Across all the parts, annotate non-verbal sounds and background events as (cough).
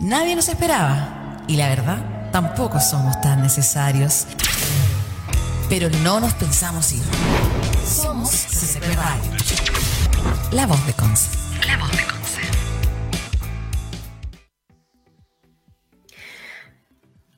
Nadie nos esperaba y la verdad, tampoco somos tan necesarios. Pero no nos pensamos ir. Somos CCP Radio. La voz de Conce. La voz de Conce.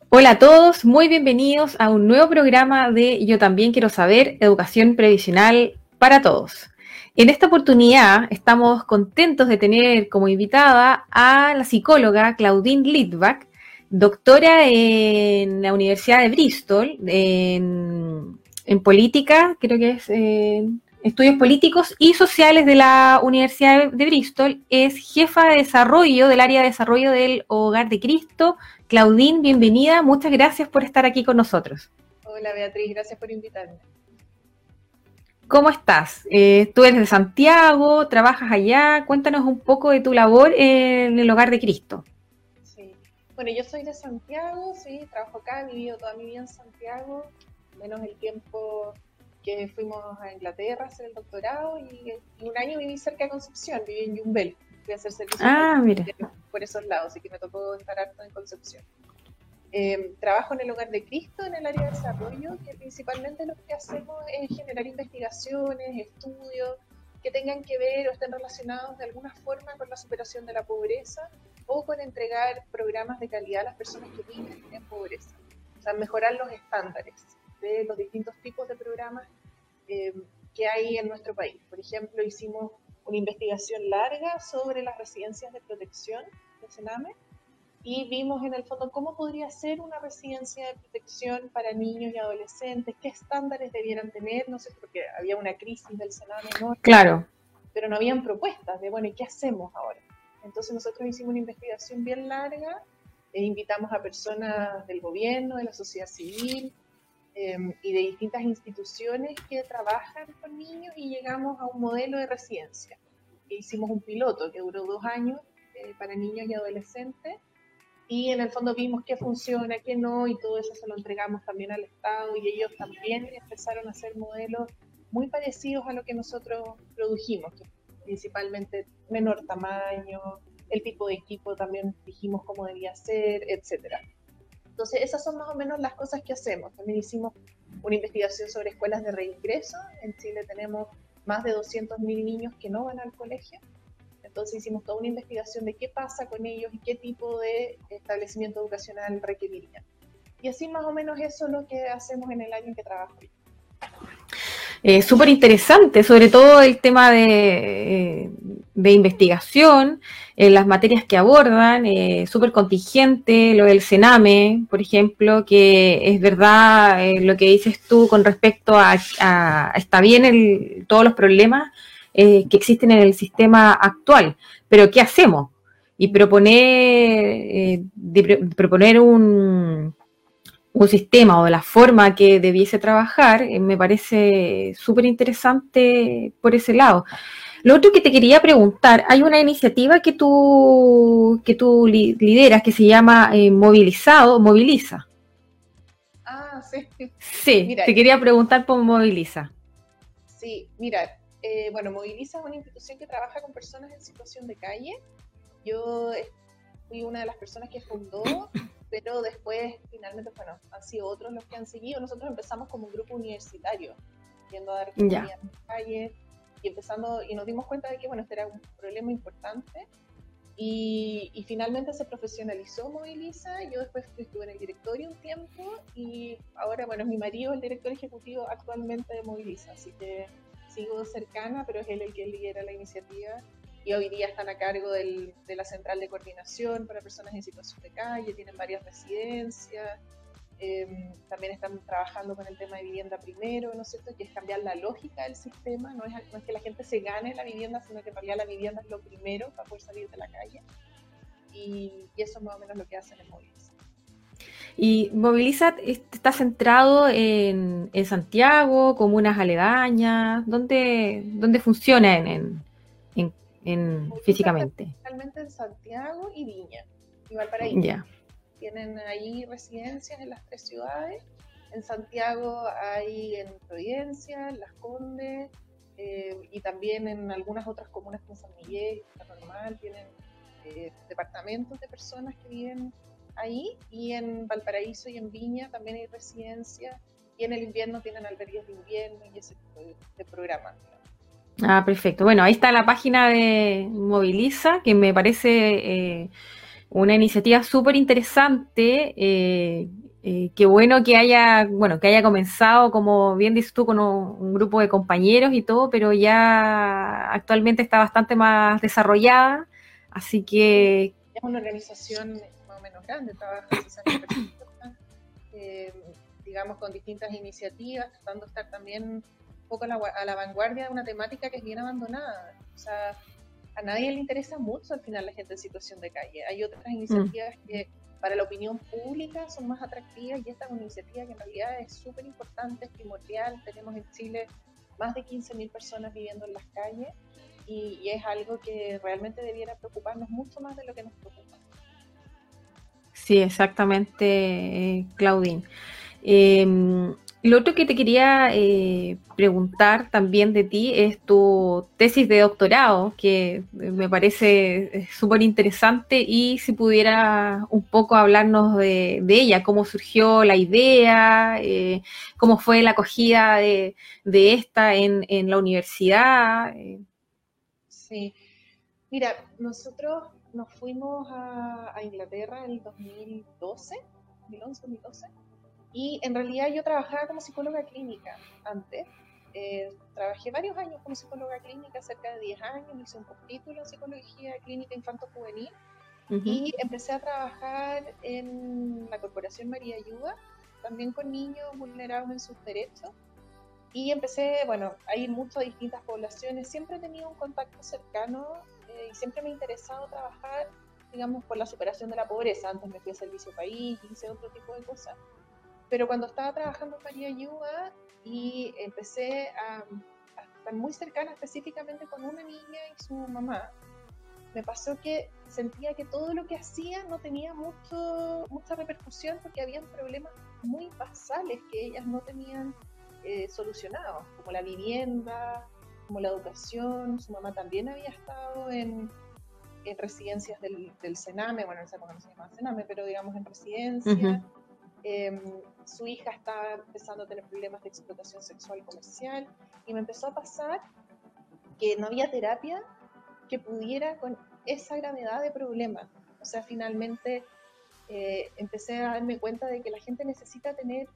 Hola a todos, muy bienvenidos a un nuevo programa de Yo también quiero saber, educación previsional para todos. En esta oportunidad estamos contentos de tener como invitada a la psicóloga Claudine Litvak, doctora en la Universidad de Bristol, en, política, creo que es en estudios políticos y sociales de la Universidad de Bristol, es jefa de desarrollo del área de desarrollo del Hogar de Cristo. Claudine, bienvenida, muchas gracias por estar aquí con nosotros. Hola Beatriz, gracias por invitarme. ¿Cómo estás? Eh, tú eres de Santiago, trabajas allá. Cuéntanos un poco de tu labor en el Hogar de Cristo. Sí, bueno, yo soy de Santiago, sí, trabajo acá, he vivido toda mi vida en Santiago, menos el tiempo que fuimos a Inglaterra a hacer el doctorado y, un año viví cerca de Concepción, viví en Yumbel, fui a hacer servicio ah, mira. por esos lados, así que me tocó estar harto en Concepción. Em, trabajo en el Hogar de Cristo, en el área de desarrollo, que principalmente lo que hacemos es generar investigaciones, estudios que tengan que ver o estén relacionados de alguna forma con la superación de la pobreza o con entregar programas de calidad a las personas que viven en pobreza. O sea, mejorar los estándares de los distintos tipos de programas em, que hay en nuestro país. Por ejemplo, hicimos una investigación larga sobre las residencias de protección de Sename y vimos en el fondo cómo podría ser una residencia de protección para niños y adolescentes, qué estándares debieran tener, no sé, porque había una crisis del Senado. Claro. Pero no habían propuestas de, bueno, ¿y qué hacemos ahora? Entonces nosotros hicimos una investigación bien larga, e invitamos a personas del gobierno, de la sociedad civil em, y de distintas instituciones que trabajan con niños y llegamos a un modelo de residencia. hicimos un piloto que duró dos años eh, para niños y adolescentes y en el fondo vimos qué funciona, qué no, y todo eso se lo entregamos también al Estado y ellos también empezaron a hacer modelos muy parecidos a lo que nosotros produjimos, principalmente menor tamaño, el tipo de equipo también dijimos cómo debía ser, etcétera. Entonces, esas son más o menos las cosas que hacemos. También hicimos una investigación sobre escuelas de reingreso. En Chile tenemos más de 200.000 niños que no van al colegio entonces hicimos toda una investigación de qué pasa con ellos y qué tipo de establecimiento educacional requerirían. Y así más o menos eso es lo que hacemos en el año en que trabajo. Eh, Súper interesante, sobre todo el tema de, eh, de investigación, eh, las materias que abordan, eh, súper contingente, lo del Sename, por ejemplo, que es verdad lo que dices tú con respecto a, está bien el, todos los problemas, eh, que existen en el sistema actual. Pero ¿qué hacemos? Y proponer, eh, proponer un, un sistema o la forma que debiese trabajar eh, me parece súper interesante por ese lado. Lo otro que te quería preguntar, hay una iniciativa que tú, que tú lideras que se llama Movilizado, Moviliza. Ah, sí. Sí, te quería preguntar por Moviliza. Sí, mira, eh, bueno, Moviliza es una institución que trabaja con personas en situación de calle. Yo fui una de las personas que fundó, (coughs) pero después finalmente, bueno, han sido otros los que han seguido. Nosotros empezamos como un grupo universitario, yendo a dar en la calle y empezando, y nos dimos cuenta de que, bueno, este era un problema importante. Y, y, finalmente se profesionalizó Moviliza. Yo después estuve en el directorio un tiempo y ahora, bueno, mi marido es el director ejecutivo actualmente de Moviliza. Así que sigo cercana, pero es él el que lidera la iniciativa y hoy día están a cargo del, de la central de coordinación para personas en situación de calle, tienen varias residencias, em, también están trabajando con el tema de vivienda primero, ¿no es cierto? Que es cambiar la lógica del sistema, no es, no es que la gente se gane la vivienda, sino que realidad la vivienda es lo primero para poder salir de la calle. Y, y eso es más o menos lo que hacen en Moviliza. Y Movilizat está centrado en, Santiago, comunas aledañas, ¿dónde, dónde funciona en, en, físicamente? Realmente en Santiago y Viña, y Valparaíso. Tienen ahí residencias en las tres ciudades. En Santiago hay en Providencia, en Las Condes, eh, y también en algunas otras comunas como San Miguel, Normal, tienen eh, departamentos de personas que viven ahí y en Valparaíso y en Viña también hay residencias y en el invierno tienen albergues de invierno y ese tipo de, programas. Ah, perfecto. Bueno, ahí está la página de Moviliza, que me parece eh, una iniciativa súper interesante. Eh, eh, qué bueno que haya, bueno, que haya comenzado, como bien dices tú, con un, grupo de compañeros y todo, pero ya actualmente está bastante más desarrollada, así que... Es una organización menos grande, trabaja personas, eh, digamos, con distintas iniciativas, tratando de estar también un poco a la, a la vanguardia de una temática que es bien abandonada. O sea, a nadie le interesa mucho al final la gente en situación de calle. Hay otras mm. iniciativas que para la opinión pública son más atractivas y esta es una iniciativa que en realidad es súper importante, es primordial. Tenemos en Chile más de 15.000 personas viviendo en las calles y, es algo que realmente debiera preocuparnos mucho más de lo que nos preocupa. Sí, exactamente, Claudine. Eh, lo otro que te quería eh, preguntar también de ti es tu tesis de doctorado, que me parece eh, súper interesante y si pudiera un poco hablarnos de, ella, cómo surgió la idea, eh, cómo fue la acogida de, esta en, la universidad. Sí, mira, nosotros nos fuimos a, a Inglaterra en el 2012, 2011, 2012 y en realidad yo trabajaba como psicóloga clínica antes. Eh, trabajé varios años como psicóloga clínica, cerca de 10 años, hice un postítulo en psicología clínica infanto-juvenil y empecé a trabajar en la Corporación María Ayuda, también con niños vulnerados en sus derechos. Y empecé, bueno, mucho a distintas poblaciones. Siempre he tenido un contacto cercano eh, y siempre me ha interesado trabajar, digamos, por la superación de la pobreza. Antes me fui a Servicio País hice otro tipo de cosas. Pero cuando estaba trabajando en María Ayuda y empecé a, estar muy cercana específicamente con una niña y su mamá, me pasó que sentía que todo lo que hacía no tenía mucho, mucha repercusión porque habían problemas muy basales que ellas no tenían eh, solucionados, como la vivienda, como la educación. Su mamá también había estado en, en residencias del, del, Sename, bueno, no sé cómo se llama Sename, pero digamos en residencias. Em, su hija estaba empezando a tener problemas de explotación sexual comercial y me empezó a pasar que no había terapia que pudiera con esa gravedad de problema. O sea, finalmente eh, empecé a darme cuenta de que la gente necesita tener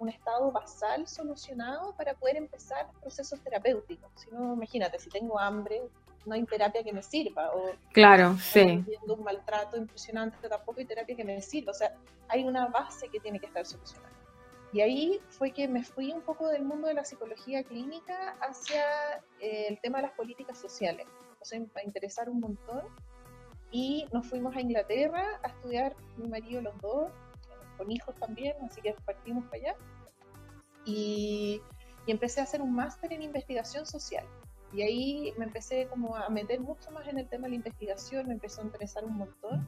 un estado basal solucionado para poder empezar procesos terapéuticos. Si no, imagínate, si tengo hambre, no hay terapia que me sirva. O claro, sí. un maltrato impresionante, tampoco hay terapia que me sirva. O sea, hay una base que tiene que estar solucionada. Y ahí fue que me fui un poco del mundo de la psicología clínica hacia eh, el tema de las políticas sociales. O sea, a interesar un montón. Y nos fuimos a Inglaterra a estudiar, mi marido los dos, con hijos también, así que partimos para allá. Y, y empecé a hacer un máster en investigación social. Y ahí me empecé como a meter mucho más en el tema de la investigación, me empezó a interesar un montón.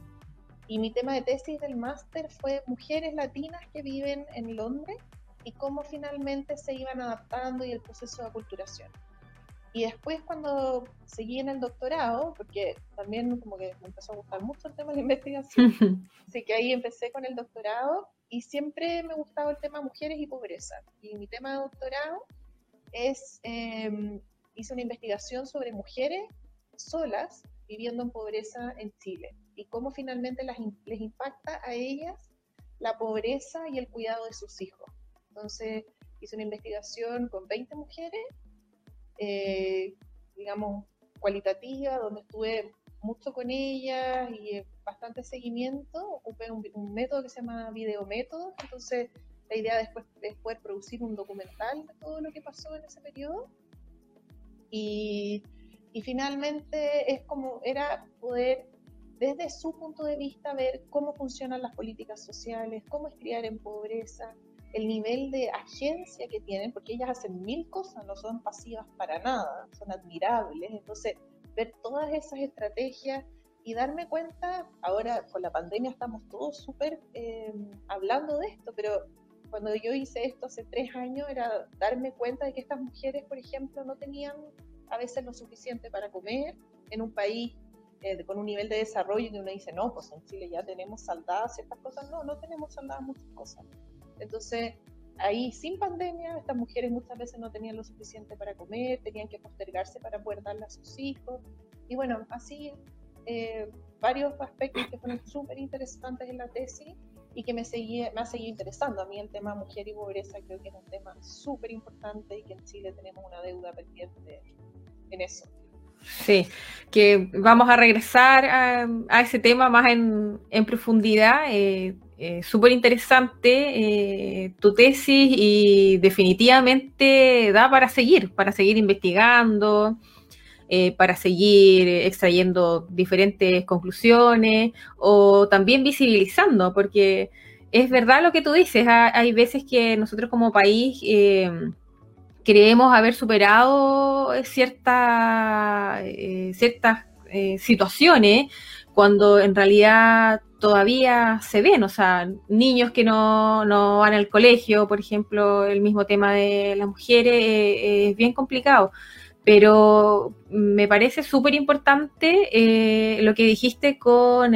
Y mi tema de tesis del máster fue mujeres latinas que viven en Londres y cómo finalmente se iban adaptando y el proceso de aculturación. Y después cuando seguí en el doctorado, porque también como que me empezó a gustar mucho el tema de la investigación, (laughs) así que ahí empecé con el doctorado y siempre me gustaba el tema mujeres y pobreza. Y mi tema de doctorado es eh, hice una investigación sobre mujeres solas viviendo en pobreza en Chile y cómo finalmente las, les impacta a ellas la pobreza y el cuidado de sus hijos. Entonces hice una investigación con 20 mujeres, eh, digamos, cualitativa, donde estuve mucho con ellas y bastante seguimiento. Ocupé un, un método que se llama videométodo, entonces la idea después es poder producir un documental de todo lo que pasó en ese periodo y, finalmente es como era poder desde su punto de vista ver cómo funcionan las políticas sociales, cómo es criar en pobreza, el nivel de agencia que tienen, porque ellas hacen mil cosas, no son pasivas para nada, son admirables. Entonces, ver todas esas estrategias y darme cuenta, ahora con la pandemia estamos todos súper eh, hablando de esto, pero cuando yo hice esto hace tres años era darme cuenta de que estas mujeres, por ejemplo, no tenían a veces lo suficiente para comer en un país eh, con un nivel de desarrollo que uno dice, no, pues en Chile ya tenemos saldadas ciertas cosas. No, no tenemos saldadas muchas cosas. Entonces, ahí sin pandemia, estas mujeres muchas veces no tenían lo suficiente para comer, tenían que postergarse para poder darle a sus hijos. Y bueno, así eh, varios aspectos que fueron súper interesantes en la tesis y que me, seguía, me ha seguido interesando. A mí el tema mujer y pobreza creo que es un tema súper importante y que en Chile tenemos una deuda pendiente en eso. Sí, que vamos a regresar a, ese tema más en, profundidad. Eh, eh, súper interesante eh, tu tesis y definitivamente da para seguir, para seguir investigando, para seguir extrayendo diferentes conclusiones o también visibilizando, porque es verdad lo que tú dices, hay veces que nosotros como país creemos haber superado eh, cierta, eh, ciertas eh, situaciones cuando en realidad todavía se ven, o sea, niños que no, no van al colegio, por ejemplo, el mismo tema de las mujeres es bien complicado, pero me parece súper importante lo que dijiste con,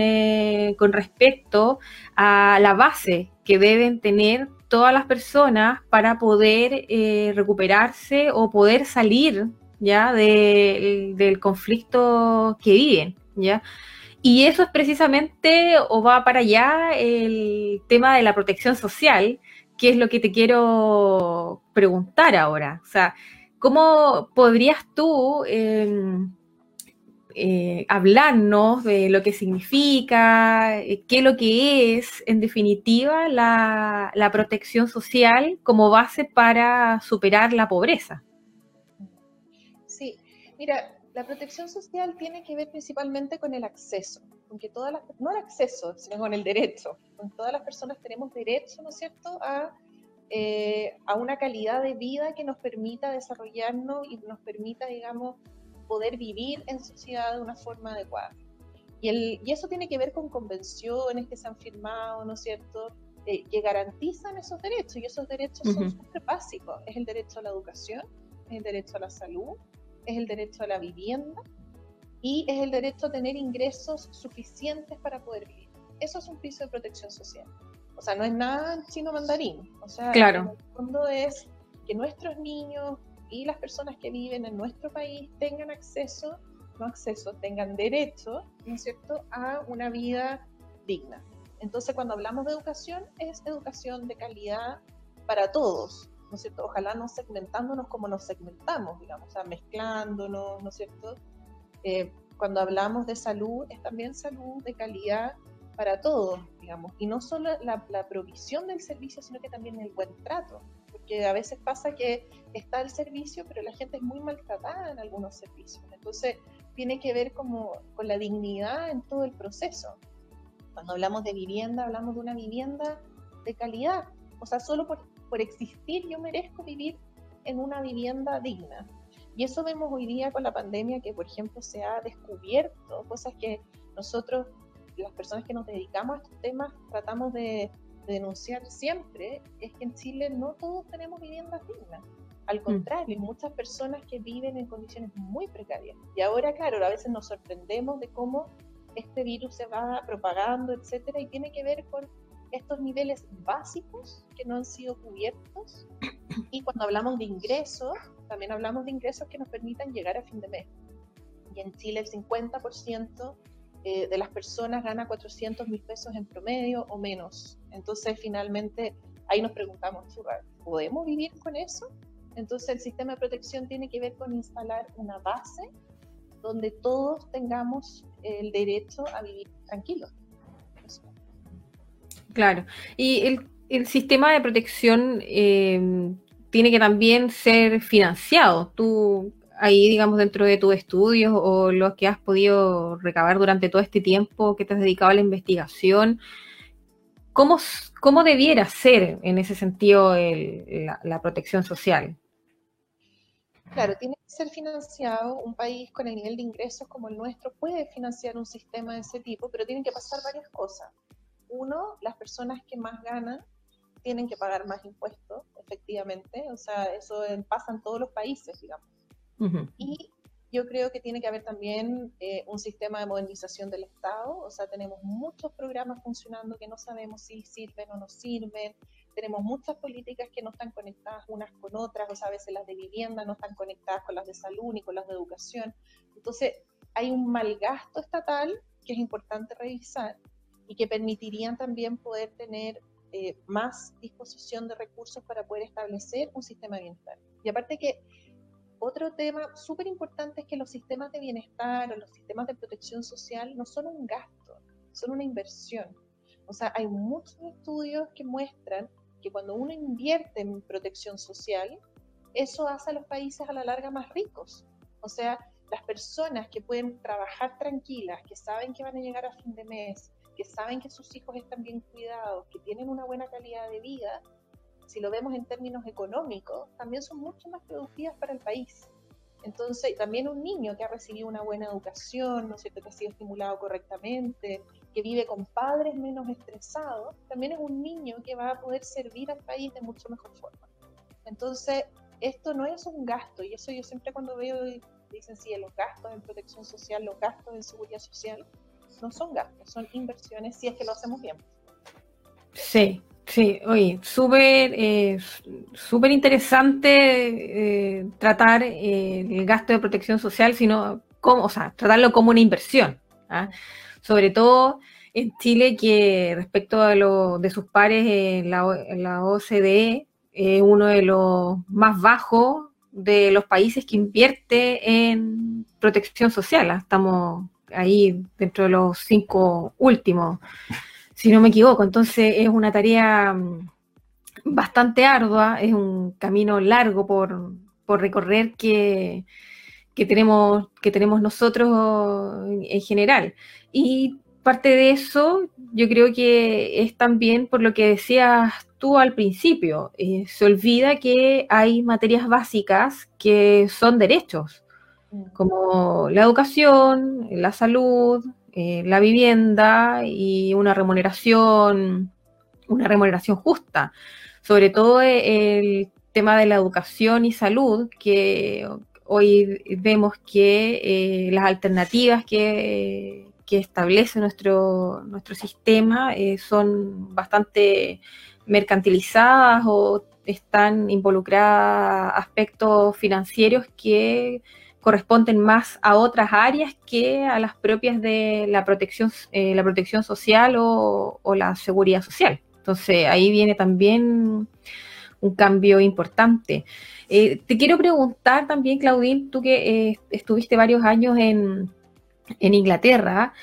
con respecto a la base que deben tener todas las personas para poder eh, recuperarse o poder salir ya del conflicto que viven, ¿ya? Y eso es precisamente, o va para allá, el tema de la protección social, que es lo que te quiero preguntar ahora. O sea, ¿cómo podrías tú em, eh, hablarnos de lo que significa, eh, qué es lo que es, en definitiva, la, protección social como base para superar la pobreza. Sí, mira, la protección social tiene que ver principalmente con el acceso, con que todas las, no el acceso, sino con el derecho, con todas las personas tenemos derecho, ¿no es cierto?, a, eh, a una calidad de vida que nos permita desarrollarnos y nos permita, digamos, poder vivir en sociedad de una forma adecuada. Y, el, y eso tiene que ver con convenciones que se han firmado, ¿no es cierto?, eh, que garantizan esos derechos. Y esos derechos son súper básicos. Es el derecho a la educación, es el derecho a la salud, es el derecho a la vivienda y es el derecho a tener ingresos suficientes para poder vivir. Eso es un piso de protección social. O sea, no es nada chino mandarín. O sea, claro. en el fondo es que nuestros niños, y las personas que viven en nuestro país tengan acceso, no acceso, tengan derecho, ¿no es cierto?, a una vida digna. Entonces, cuando hablamos de educación, es educación de calidad para todos, ¿no es cierto? Ojalá no segmentándonos como nos segmentamos, digamos, o sea, mezclándonos, ¿no es cierto? Eh, cuando hablamos de salud, es también salud de calidad para todos, digamos, y no solo la, la provisión del servicio, sino que también el buen trato, porque a veces pasa que está el servicio, pero la gente es muy maltratada en algunos servicios. Entonces, tiene que ver como con la dignidad en todo el proceso. Cuando hablamos de vivienda, hablamos de una vivienda de calidad. O sea, solo por, por existir yo merezco vivir en una vivienda digna. Y eso vemos hoy día con la pandemia, que por ejemplo se ha descubierto, cosas que nosotros, las personas que nos dedicamos a estos temas, tratamos de denunciar siempre es que en Chile no todos tenemos viviendas dignas. Al mm. contrario, hay muchas personas que viven en condiciones muy precarias. Y ahora, claro, a veces nos sorprendemos de cómo este virus se va propagando, etcétera, y tiene que ver con estos niveles básicos que no han sido cubiertos. (coughs) Y cuando hablamos de ingresos, también hablamos de ingresos que nos permitan llegar a fin de mes. Y en Chile el 50% eh, de las personas gana 400 mil pesos en promedio o menos. Entonces, finalmente, ahí nos preguntamos, ¿podemos vivir con eso? Entonces, el sistema de protección tiene que ver con instalar una base donde todos tengamos el derecho a vivir tranquilos. Claro. Y el, sistema de protección eh, tiene que también ser financiado. Tú ahí, digamos, dentro de tus estudios o los que has podido recabar durante todo este tiempo que te has dedicado a la investigación, ¿cómo, cómo debiera ser en ese sentido la, protección social? Claro, tiene que ser financiado. Un país con el nivel de ingresos como el nuestro puede financiar un sistema de ese tipo, pero tienen que pasar varias cosas. Uno, las personas que más ganan tienen que pagar más impuestos, efectivamente. O sea, eso pasa en todos los países, digamos. Y yo creo que tiene que haber también eh, un sistema de modernización del Estado, o sea, tenemos muchos programas funcionando que no sabemos si sirven o no sirven, tenemos muchas políticas que no están conectadas unas con otras, o sea, a veces las de vivienda no están conectadas con las de salud ni con las de educación. Entonces, hay un mal gasto estatal que es importante revisar y que permitirían también poder tener eh, más disposición de recursos para poder establecer un sistema de bienestar. Y aparte que otro tema súper importante es que los sistemas de bienestar o los sistemas de protección social no son un gasto, son una inversión. O sea, hay muchos estudios que muestran que cuando uno invierte en protección social, eso hace a los países a la larga más ricos. O sea, las personas que pueden trabajar tranquilas, que saben que van a llegar a fin de mes, que saben que sus hijos están bien cuidados, que tienen una buena calidad de vida, si lo vemos en términos económicos, también son mucho más productivas para el país. Entonces, también un niño que ha recibido una buena educación, ¿no es cierto?, que ha sido estimulado correctamente, que vive con padres menos estresados, también es un niño que va a poder servir al país de mucho mejor forma. Entonces, esto no es un gasto, y eso yo siempre cuando veo, dicen, sí, los gastos en protección social, los gastos en seguridad social, no son gastos, son inversiones si es que lo hacemos bien. Sí, Sí, oye, súper eh, interesante eh, tratar eh, el gasto de protección social, sino como, o sea, tratarlo como una inversión. ¿ah? Sobre todo en Chile, que respecto a lo de sus pares en la, la OCDE, es uno de los más bajos de los países que invierte en protección social. ¿ah? Estamos ahí dentro de los cinco últimos si no me equivoco. Entonces es una tarea mm, bastante ardua, es un camino largo por, recorrer que, tenemos, que tenemos nosotros en general. Y parte de eso yo creo que es también por lo que decías tú al principio. Eh, se olvida que hay materias básicas que son derechos. Como la educación, la salud, eh, la vivienda y una remuneración, una remuneración justa. Sobre todo eh, el tema de la educación y salud, que hoy vemos que eh, las alternativas que, establece nuestro, nuestro sistema son bastante mercantilizadas o están involucradas aspectos financieros que corresponden más a otras áreas que a las propias de la protección, eh, la protección social o, la seguridad social. Entonces ahí viene también un cambio importante. Eh, te quiero preguntar también, Claudine, tú que eh, estuviste varios años en, en Inglaterra,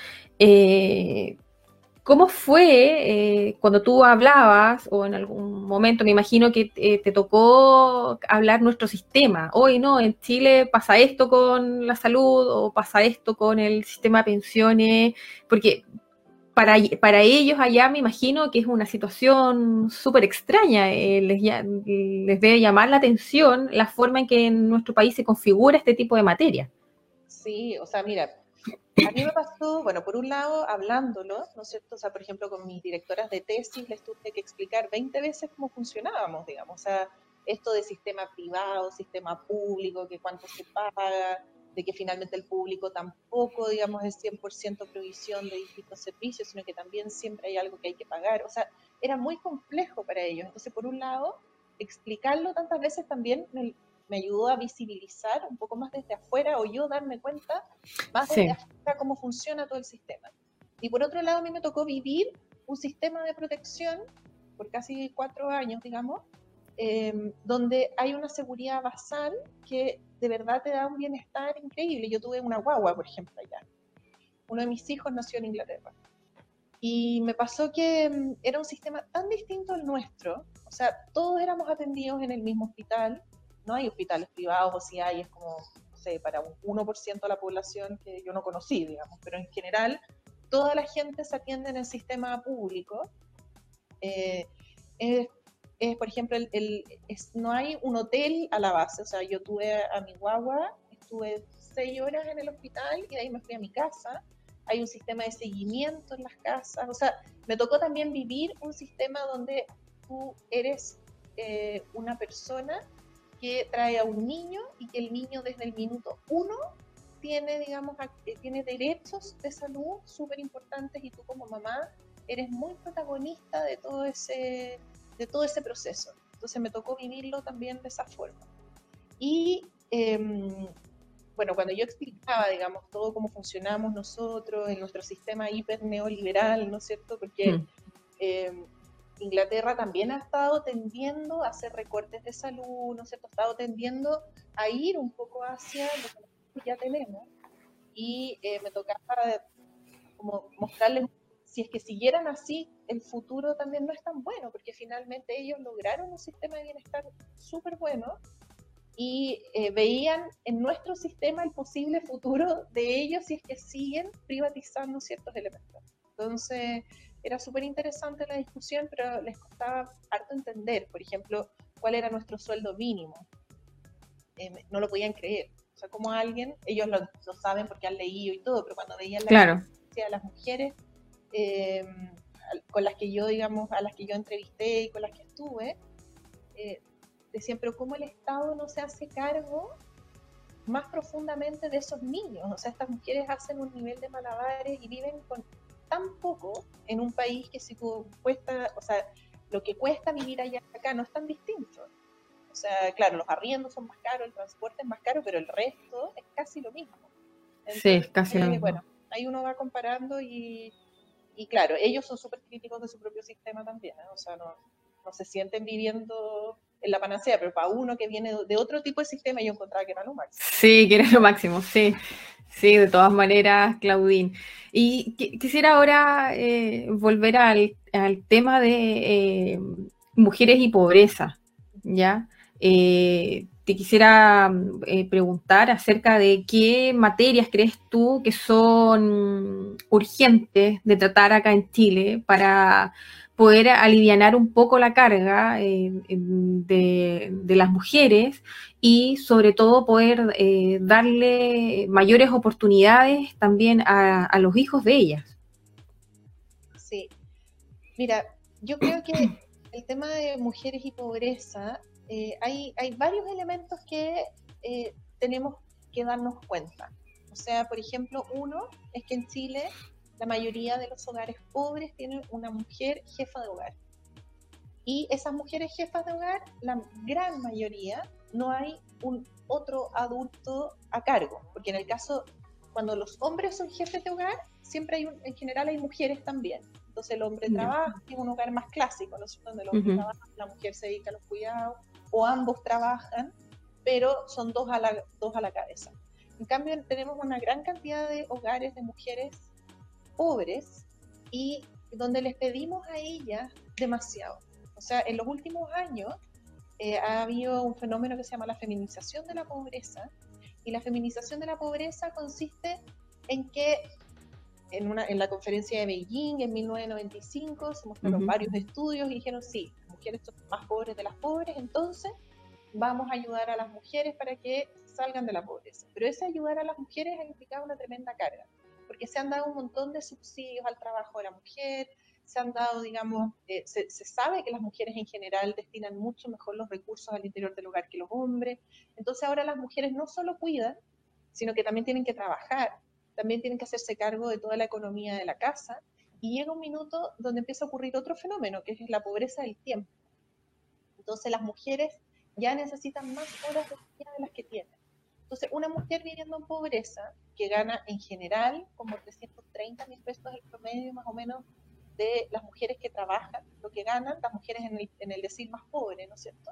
¿Cómo fue eh, cuando tú hablabas, o en algún momento me imagino que eh, te tocó hablar nuestro sistema? Hoy no, en Chile pasa esto con la salud o pasa esto con el sistema de pensiones, porque para, para ellos allá me imagino que es una situación súper extraña, eh, les, les debe llamar la atención la forma en que en nuestro país se configura este tipo de materia. Sí, o sea, mira, a mí me pasó, bueno, por un lado, hablándolo, ¿no es cierto? O sea, por ejemplo, con mis directoras de tesis les tuve que explicar 20 veces cómo funcionábamos, digamos. O sea, esto de sistema privado, sistema público, que cuánto se paga, de que finalmente el público tampoco, digamos, es 100% provisión de distintos servicios, sino que también siempre hay algo que hay que pagar. O sea, era muy complejo para ellos. Entonces, por un lado, explicarlo tantas veces también me ayudó a visibilizar un poco más desde afuera o yo darme cuenta más desde afuera cómo funciona todo el sistema. Y por otro lado, a mí me tocó vivir un sistema de protección por casi cuatro años, digamos, em, donde hay una seguridad basal que de verdad te da un bienestar increíble. Yo tuve una guagua, por ejemplo, allá. Uno de mis hijos nació en Inglaterra. Y me pasó que em, era un sistema tan distinto al nuestro, o sea, todos éramos atendidos en el mismo hospital, no hay hospitales privados o si hay es como, no sé, para un 1% de la población que yo no conocí, digamos, pero en general toda la gente se atiende en el sistema público. Eh, es, por ejemplo, el, no hay un hotel a la base, o sea, yo tuve a mi guagua, estuve seis horas en el hospital y de ahí me fui a mi casa. Hay un sistema de seguimiento en las casas, o sea, me tocó también vivir un sistema donde tú eres eh, una persona que trae a un niño y que el niño desde el minuto uno tiene, digamos, eh, tiene derechos de salud súper importantes y tú como mamá eres muy protagonista de todo ese, de todo ese proceso. Entonces me tocó vivirlo también de esa forma. Y em, bueno, cuando yo explicaba, digamos, todo cómo funcionamos nosotros en nuestro sistema hiper neoliberal, ¿no es cierto? Porque mm. em, Inglaterra también ha estado tendiendo a hacer recortes de salud, ¿no es cierto? Ha estado tendiendo a ir un poco hacia lo que ya tenemos. Y eh, me tocaba como mostrarles, si es que siguieran así, el futuro también no es tan bueno, porque finalmente ellos lograron un sistema de bienestar súper bueno y eh, veían en nuestro sistema el posible futuro de ellos si es que siguen privatizando ciertos elementos. Entonces, era súper interesante la discusión, pero les costaba harto entender, por ejemplo, cuál era nuestro sueldo mínimo. Eh, no lo podían creer. O sea, como alguien, ellos lo, saben porque han leído y todo, pero cuando veían la claro. de las mujeres eh, con las que yo, digamos, a las que yo entrevisté y con las que estuve, eh, decían, pero ¿cómo el Estado no se hace cargo más profundamente de esos niños? O sea, estas mujeres hacen un nivel de malabares y viven con tan poco en un país que si cuesta, o sea, lo que cuesta vivir allá acá no es tan distinto. O sea, claro, los arriendos son más caros, el transporte es más caro, pero el resto es casi lo mismo. sí, es casi lo mismo. Bueno, ahí uno va comparando y, y claro, ellos son súper críticos de su propio sistema también, ¿eh? o sea, no, no se sienten viviendo en la panacea, pero para uno que viene de otro tipo de sistema yo encontraba que era lo máximo. Sí, que era lo máximo, sí. Sí, de todas maneras, Claudín. Y quisiera ahora eh, volver al, tema de eh, mujeres y pobreza, ¿ya? Eh, te quisiera preguntar acerca de qué materias crees tú que son urgentes de tratar acá en Chile para poder aliviar un poco la carga eh, de, las mujeres y sobre todo poder eh, darle mayores oportunidades también a, los hijos de ellas. Sí, mira, yo creo que el tema de mujeres y pobreza, eh, hay, hay varios elementos que tenemos que darnos cuenta. O sea, por ejemplo, uno es que en Chile la mayoría de los hogares pobres tienen una mujer jefa de hogar. Y esas mujeres jefas de hogar, la gran mayoría, no hay un otro adulto a cargo, porque en el caso, cuando los hombres son jefes de hogar, siempre hay, en general hay mujeres también. Entonces el hombre trabaja en un hogar más clásico, ¿no Donde el hombre trabaja, la mujer se dedica a los cuidados, o ambos trabajan, pero son dos a la, dos a la cabeza. En cambio, tenemos una gran cantidad de hogares de mujeres pobres y donde les pedimos a ellas demasiado. O sea, en los últimos años eh, ha habido un fenómeno que se llama la feminización de la pobreza y la feminización de la pobreza consiste en que en, una, en la conferencia de Beijing en 1995 se mostraron varios estudios y dijeron, sí, las mujeres son más pobres de las pobres, entonces vamos a ayudar a las mujeres para que salgan de la pobreza. Pero ese ayudar a las mujeres ha implicado una tremenda carga porque se han dado un montón de subsidios al trabajo de la mujer, se han dado, digamos, eh, se, sabe que las mujeres en general destinan mucho mejor los recursos al interior del hogar que los hombres. Entonces ahora las mujeres no solo cuidan, sino que también tienen que trabajar, también tienen que hacerse cargo de toda la economía de la casa. Y llega un minuto donde empieza a ocurrir otro fenómeno, que es la pobreza del tiempo. Entonces las mujeres ya necesitan más horas de día de las que tienen. Entonces, una mujer viviendo en pobreza, que gana en general como 330 mil pesos el promedio más o menos de las mujeres que trabajan, lo que ganan las mujeres en el, decir más pobre, ¿no es cierto?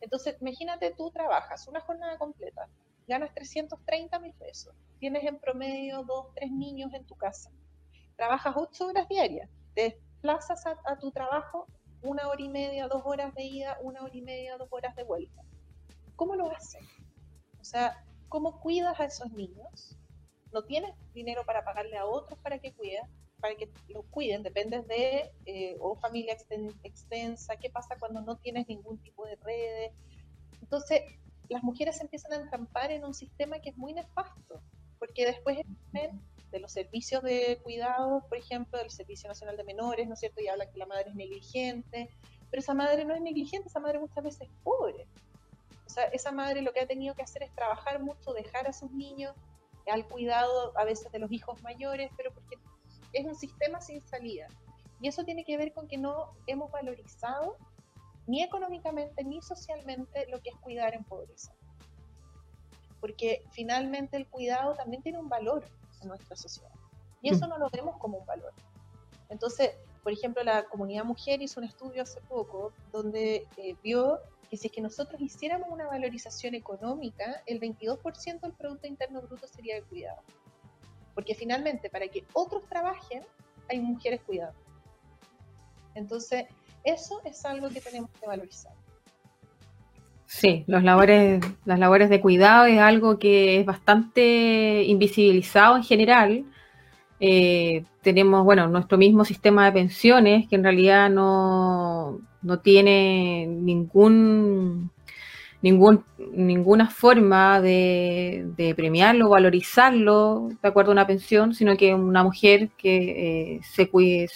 Entonces, imagínate, tú trabajas una jornada completa, ganas 330 mil pesos, tienes en promedio dos, tres niños en tu casa, trabajas ocho horas diarias, te desplazas a tu trabajo una hora y media, dos horas de ida, una hora y media, dos horas de vuelta. ¿Cómo lo haces? O sea, ¿cómo cuidas a esos niños? No tienes dinero para pagarle a otros para que cuiden, para que los cuiden, dependes de eh, o familia extensa, qué pasa cuando no tienes ningún tipo de redes. Entonces, las mujeres empiezan a entrampar en un sistema que es muy nefasto, porque después de los servicios de cuidado, por ejemplo, del Servicio Nacional de Menores, ¿no es cierto? Y habla que la madre es negligente, pero esa madre no es negligente, esa madre muchas veces es pobre esa madre lo que ha tenido que hacer es trabajar mucho, dejar a sus niños al cuidado a veces de los hijos mayores, pero porque es un sistema sin salida. Y eso tiene que ver con que no hemos valorizado ni económicamente ni socialmente lo que es cuidar en pobreza. Porque finalmente el cuidado también tiene un valor en nuestra sociedad. Y eso mm. no lo vemos como un valor. Entonces, por ejemplo, la comunidad mujer hizo un estudio hace poco donde eh, vio que si es que nosotros hiciéramos una valorización económica, el 22% del Producto Interno Bruto sería de cuidado. Porque finalmente, para que otros trabajen, hay mujeres cuidando. Entonces, eso es algo que tenemos que valorizar. Sí, los labores, las labores de cuidado es algo que es bastante invisibilizado en general. Eh, tenemos, bueno, nuestro mismo sistema de pensiones que en realidad no, no tiene ningún, ningún, ninguna forma de, premiarlo, valorizarlo de acuerdo a una pensión, sino que una mujer que eh, se cuide,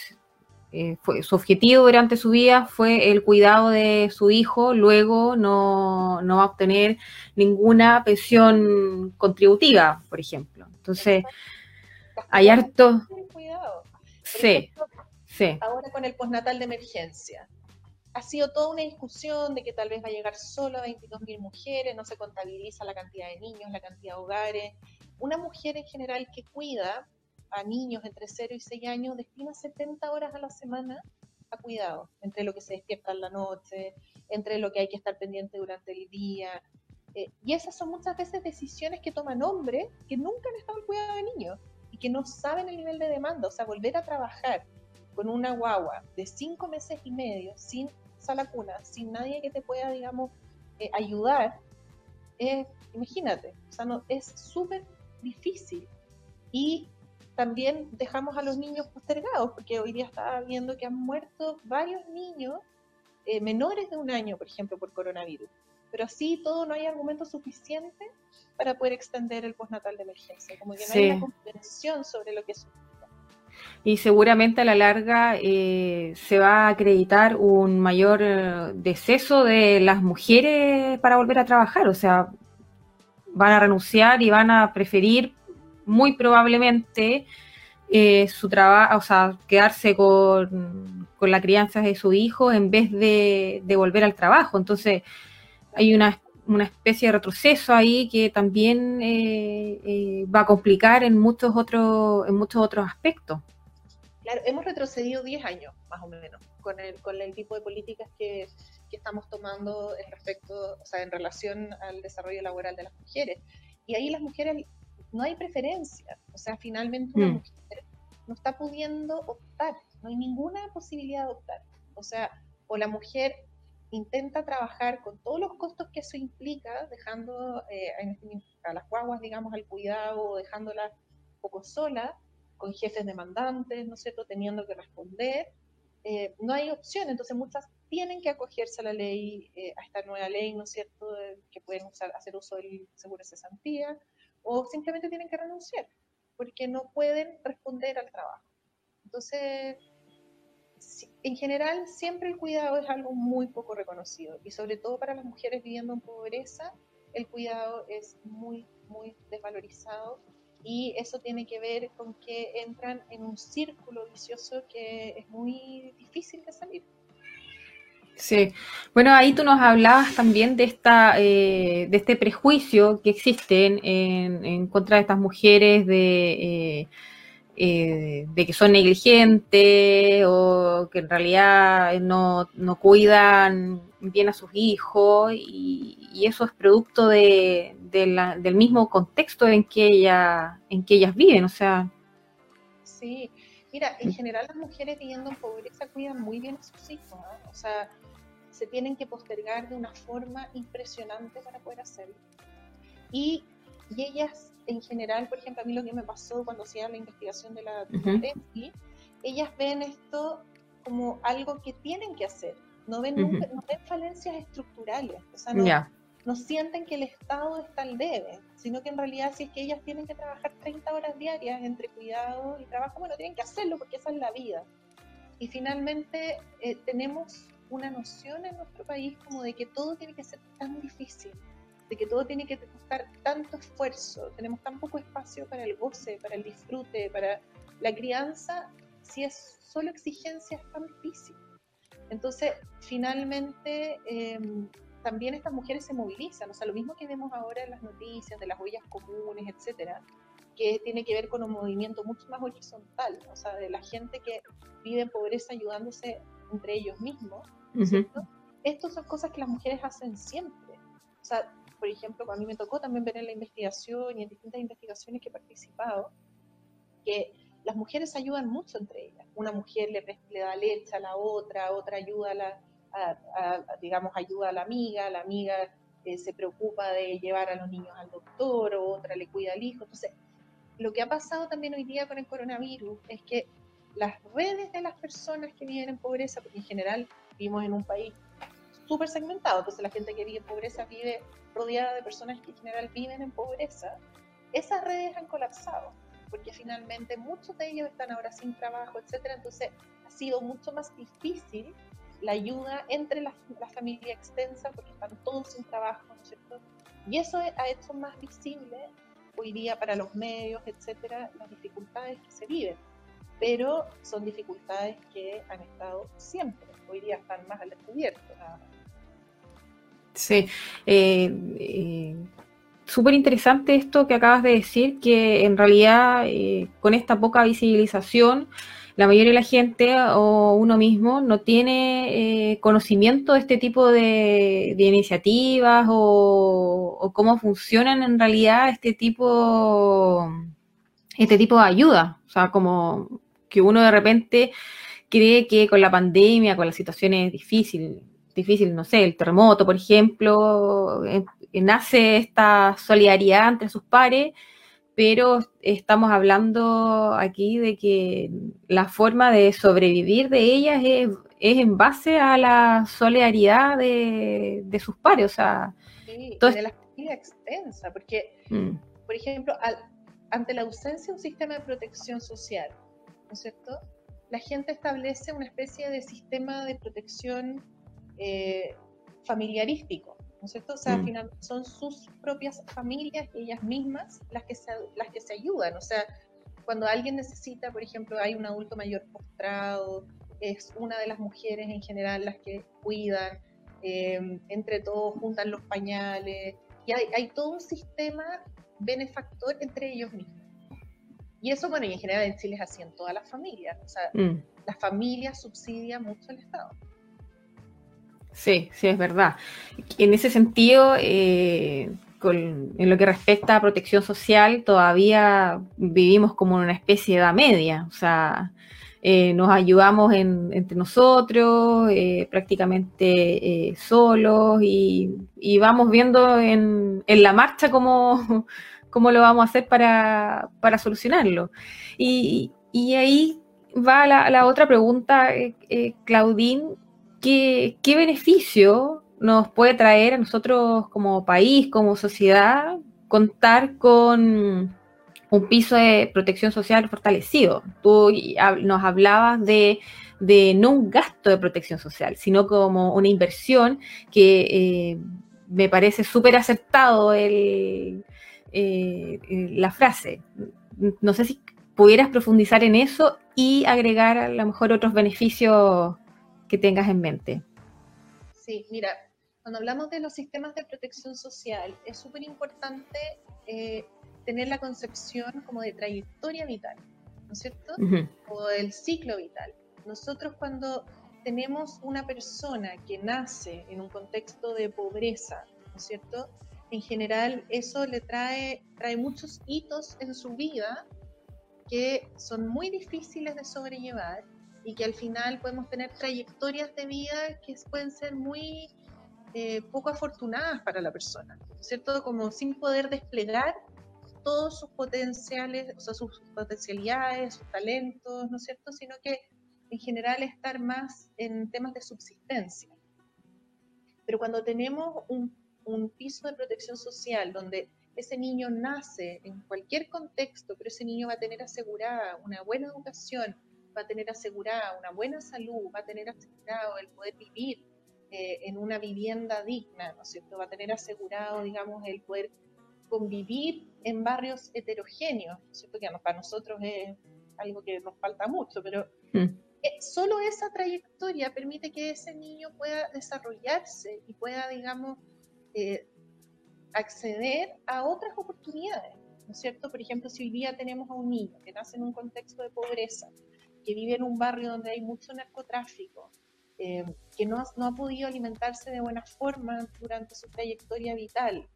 eh, fue, su objetivo durante su vida fue el cuidado de su hijo, luego no, no va a obtener ninguna pensión contributiva, por ejemplo. Entonces, hay harto... Sí, sí. Ahora con el postnatal de emergencia. Ha sido toda una discusión de que tal vez va a llegar solo a 22.000 mujeres, no se contabiliza la cantidad de niños, la cantidad de hogares. Una mujer en general que cuida a niños entre 0 y 6 años destina 70 horas a la semana a cuidado, entre lo que se despierta en la noche, entre lo que hay que estar pendiente durante el día. Eh, y esas son muchas veces decisiones que toman hombres que nunca han estado al cuidado de niños y que no saben el nivel de demanda. O sea, volver a trabajar con una guagua de 5 meses y medio, sin sala cuna, sin nadie que te pueda, digamos, eh, ayudar, imagínate, o sea, no, es súper difícil. Y también dejamos a los niños postergados, porque hoy día estaba viendo que han muerto varios niños eh, menores de un año, por ejemplo, por coronavirus. Pero así todo no hay argumento suficiente para poder extender el postnatal de emergencia, como que no hay una comprensión sobre lo que es y seguramente a la larga eh, se va a acreditar un mayor eh, deceso de las mujeres para volver a trabajar, o sea, van a renunciar y van a preferir muy probablemente eh, su trabajo, o sea, quedarse con, la crianza de su hijo en vez de, volver al trabajo. Entonces, hay una, especie de retroceso ahí que también eh, eh, va a complicar en muchos otros, en muchos otros aspectos. Claro, hemos retrocedido 10 años, más o menos, con el, con el tipo de políticas que, que estamos tomando en respecto, o sea, en relación al desarrollo laboral de las mujeres. Y ahí las mujeres no hay preferencia. O sea, finalmente una mm. mujer no está pudiendo optar, no hay ninguna posibilidad de optar. O sea, o la mujer intenta trabajar con todos los costos que eso implica, dejando eh, a las guaguas, digamos, al cuidado, dejándolas poco solas, con jefes demandantes, ¿no es cierto?, teniendo que responder. Eh, no hay opción, entonces muchas tienen que acogerse a la ley, eh, a esta nueva ley, ¿no es cierto?, que pueden usar, hacer uso del seguro de cesantía, o simplemente tienen que renunciar porque no pueden responder al trabajo. Entonces, en general, siempre el cuidado es algo muy poco reconocido y sobre todo para las mujeres viviendo en pobreza, el cuidado es muy, muy desvalorizado y eso tiene que ver con que entran en un círculo vicioso que es muy difícil de salir. Sí, bueno, ahí tú nos hablabas también de esta, eh, de este prejuicio que existe en, contra de estas mujeres de, eh, eh, de que son negligentes o que en realidad no, cuidan bien a sus hijos y, eso es producto de, del mismo contexto en que ella, en que ellas viven, o sea. Sí, mira, en general las mujeres viviendo en pobreza cuidan muy bien a sus hijos, o sea se tienen que postergar de una forma impresionante para poder hacerlo. Y, y ellas, en general, por ejemplo, a mí lo que me pasó cuando hacía la investigación de la uh ellas ven esto como algo que tienen que hacer, no ven, no ven falencias estructurales, o sea, no, no sienten que el Estado está al debe, sino que en realidad si es que ellas tienen que trabajar 30 horas diarias entre cuidado y trabajo, bueno, tienen que hacerlo porque esa es la vida. Y finalmente eh, tenemos una noción en nuestro país como de que todo tiene que ser tan difícil, de que todo tiene que costar tanto esfuerzo, tenemos tan poco espacio para el goce, para el disfrute, para la crianza, si es solo exigencia es tan difícil. Entonces, finalmente, em, también estas mujeres se movilizan, o sea, lo mismo que vemos ahora en las noticias de las ollas comunes, etcétera, que tiene que ver con un movimiento mucho más horizontal, o sea, de la gente que vive en pobreza ayudándose entre ellos mismos, ¿cierto? Estas son cosas que las mujeres hacen siempre. O sea, por ejemplo, a mí me tocó también ver en la investigación y en distintas investigaciones que he participado, que las mujeres ayudan mucho entre ellas. Una mujer le, le da leche a la otra, otra ayuda a la, digamos, ayuda a la amiga, la amiga eh, se preocupa de llevar a los niños al doctor, o otra le cuida al hijo. Entonces, lo que ha pasado también hoy día con el coronavirus es que las redes de las personas que viven en pobreza, porque en general vivimos en un país súper segmentado, entonces la gente que vive en pobreza vive rodeada de personas que en general viven en pobreza, esas redes han colapsado, porque finalmente muchos de ellos están ahora sin trabajo, etcétera, entonces ha sido mucho más difícil la ayuda entre la, la familia extensa, porque están todos sin trabajo, ¿no es cierto? Y eso ha hecho más visible hoy día para los medios, etcétera, las dificultades que se viven. Pero son dificultades que han estado siempre. Hoy día están más al descubierto. Sí. Eh, eh, Súper interesante esto que acabas de decir, que en realidad eh, con esta poca visibilización la mayoría de la gente o uno mismo no tiene eh, conocimiento de este tipo de, iniciativas o, cómo funcionan en realidad este tipo, este tipo de ayuda. O sea, como que uno de repente cree que con la pandemia, con las situaciones difíciles, difícil, no sé, el terremoto, por ejemplo, eh, nace esta solidaridad entre sus pares pero estamos hablando aquí de que la forma de sobrevivir de ellas es, en base a la solidaridad de, sus pares, o sea... Sí, de la familia extensa, porque, mm. por ejemplo, ante la ausencia de un sistema de protección social, ¿no es cierto? La gente establece una especie de sistema de protección eh, familiarístico, ¿no es cierto? O sea, mm. final son sus propias familias, ellas mismas, las que, se, las que se ayudan. O sea, cuando alguien necesita, por ejemplo, hay un adulto mayor postrado, es una de las mujeres en general las que cuidan, em, entre todos juntan los pañales, y hay, hay, todo un sistema benefactor entre ellos mismos. Y eso, bueno, y en general en Chile es así en todas las familias. O sea, mm. las familias subsidian mucho al Estado. Sí, sí, es verdad. En ese sentido, eh, en lo que respecta a protección social, todavía vivimos como en una especie de edad media. O sea, eh, nos ayudamos entre nosotros, eh, prácticamente solos, y, vamos viendo en, la marcha cómo, (laughs) cómo, lo vamos a hacer para, solucionarlo. Y, ahí va la, la otra pregunta, Claudín ¿qué, beneficio nos puede traer a nosotros como país, como sociedad, contar con un piso de protección social fortalecido? Tú nos hablabas de, no un gasto de protección social, sino como una inversión que eh, me parece súper acertado el, eh, la frase. No sé si pudieras profundizar en eso y agregar a lo mejor otros beneficios que tengas en mente. Sí, mira, cuando hablamos de los sistemas de protección social, es súper importante eh, tener la concepción como de trayectoria vital, ¿no es cierto? O del ciclo vital. Nosotros cuando tenemos una persona que nace en un contexto de pobreza, ¿no es cierto? En general eso le trae, trae muchos hitos en su vida que son muy difíciles de sobrellevar y que al final podemos tener trayectorias de vida que pueden ser muy eh, poco afortunadas para la persona, ¿cierto? Como sin poder desplegar todos sus potenciales, o sea, sus potencialidades, sus talentos, ¿no es cierto? Sino que en general estar más en temas de subsistencia. Pero cuando tenemos un, un piso de protección social donde ese niño nace en cualquier contexto, pero ese niño va a tener asegurada una buena educación, va a tener asegurada una buena salud, va a tener asegurado el poder vivir eh, en una vivienda digna, ¿no es cierto? Va a tener asegurado, digamos, el poder convivir en barrios heterogéneos, ¿no es cierto? Que para nosotros es algo que nos falta mucho, pero mm. eh, solo esa trayectoria permite que ese niño pueda desarrollarse y pueda, digamos, eh, acceder a otras oportunidades, ¿no es cierto? Por ejemplo, si hoy día tenemos a un niño que nace en un contexto de pobreza, que vive en un barrio donde hay mucho narcotráfico, eh, que no, no, ha podido alimentarse de buena forma durante su trayectoria vital,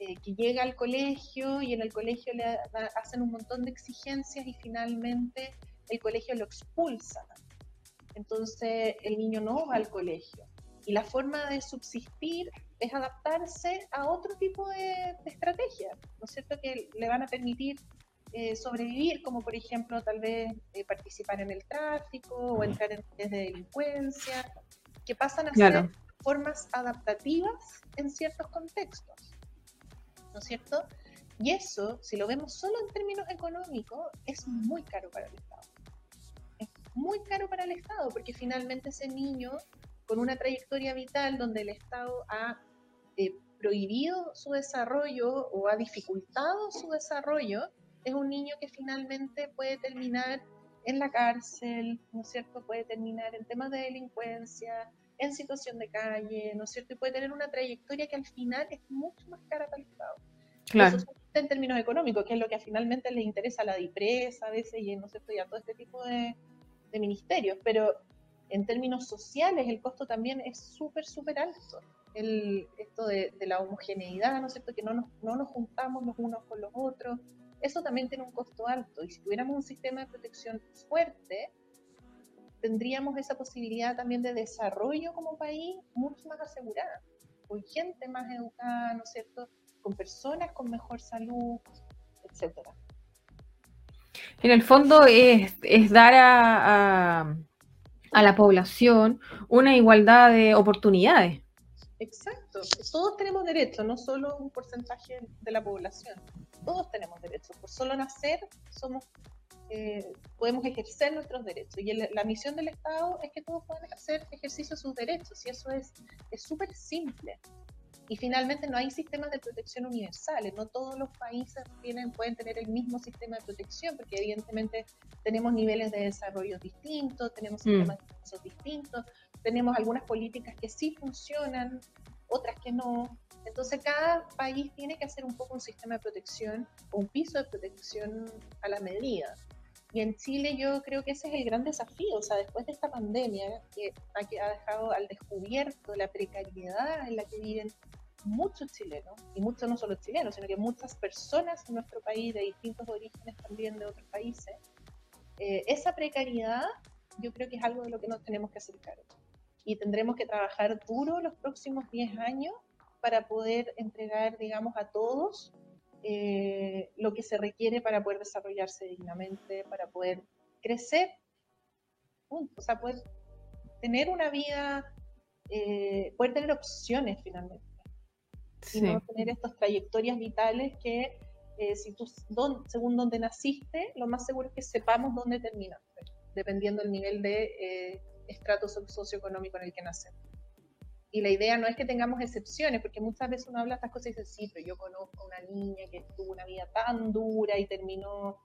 eh, que llega al colegio y en el colegio le hacen un montón de exigencias y finalmente el colegio lo expulsa. Entonces el niño no va al colegio. Y la forma de subsistir es adaptarse a otro tipo de, estrategias, ¿no es cierto? Que le van a permitir eh, sobrevivir, como por ejemplo tal vez eh, participar en el tráfico o entrar en redes de delincuencia, que pasan a ser formas adaptativas en ciertos contextos, ¿no es cierto? Y eso, si lo vemos solo en términos económicos, es muy caro para el Estado. Es muy caro para el Estado porque finalmente ese niño con una trayectoria vital donde el Estado ha eh, prohibido su desarrollo o ha dificultado su desarrollo, es un niño que finalmente puede terminar en la cárcel, ¿no es cierto? Puede terminar en temas de delincuencia, en situación de calle, ¿no es cierto? Y puede tener una trayectoria que al final es mucho más cara para el Estado. Claro. Eso en términos económicos, que es lo que finalmente le interesa a la DIPRES a veces y, ¿no es cierto? y a todo este tipo de, de ministerios. Pero en términos sociales el costo también es súper, súper alto. El, esto de, de, la homogeneidad, ¿no es cierto? Que no nos, no nos juntamos los unos con los otros, eso también tiene un costo alto. Y si tuviéramos un sistema de protección fuerte, tendríamos esa posibilidad también de desarrollo como país mucho más asegurada, con gente más educada, ¿no es cierto? Con personas con mejor salud, etcétera. En el fondo es, dar a, a la población una igualdad de oportunidades. Exacto, todos tenemos derechos, no solo un porcentaje de la población todos tenemos derechos. Por solo nacer somos, eh, podemos ejercer nuestros derechos. Y la misión del Estado es que todos puedan hacer ejercicio de sus derechos. Y eso es súper simple. Y finalmente no hay sistemas de protección universales, no todos los países tienen, pueden tener el mismo sistema de protección, porque evidentemente tenemos niveles de desarrollo distintos, tenemos mm. sistemas de protección distintos, tenemos algunas políticas que sí funcionan, otras que no, entonces cada país tiene que hacer un poco un sistema de protección, un piso de protección a la medida. Y en Chile yo creo que ese es el gran desafío, o sea, después de esta pandemia que ha dejado al descubierto la precariedad en la que viven muchos chilenos, y muchos no solo chilenos, sino que muchas personas en nuestro país de distintos orígenes también de otros países, eh, esa precariedad yo creo que es algo de lo que nos tenemos que hacer cargo. Y tendremos que trabajar duro los próximos 10 años para poder entregar, digamos, a todos eh, lo que se requiere para poder desarrollarse dignamente, para poder crecer, o sea, poder tener una vida, eh, poder tener opciones finalmente. Y no tener estas trayectorias vitales que, eh, si tú, según donde naciste, lo más seguro es que sepamos dónde terminaste, dependiendo del nivel de estrato socioeconómico en el que nacemos. Y la idea no es que tengamos excepciones, porque muchas veces uno habla estas cosas y dice, sí, pero yo conozco a una niña que tuvo una vida tan dura y terminó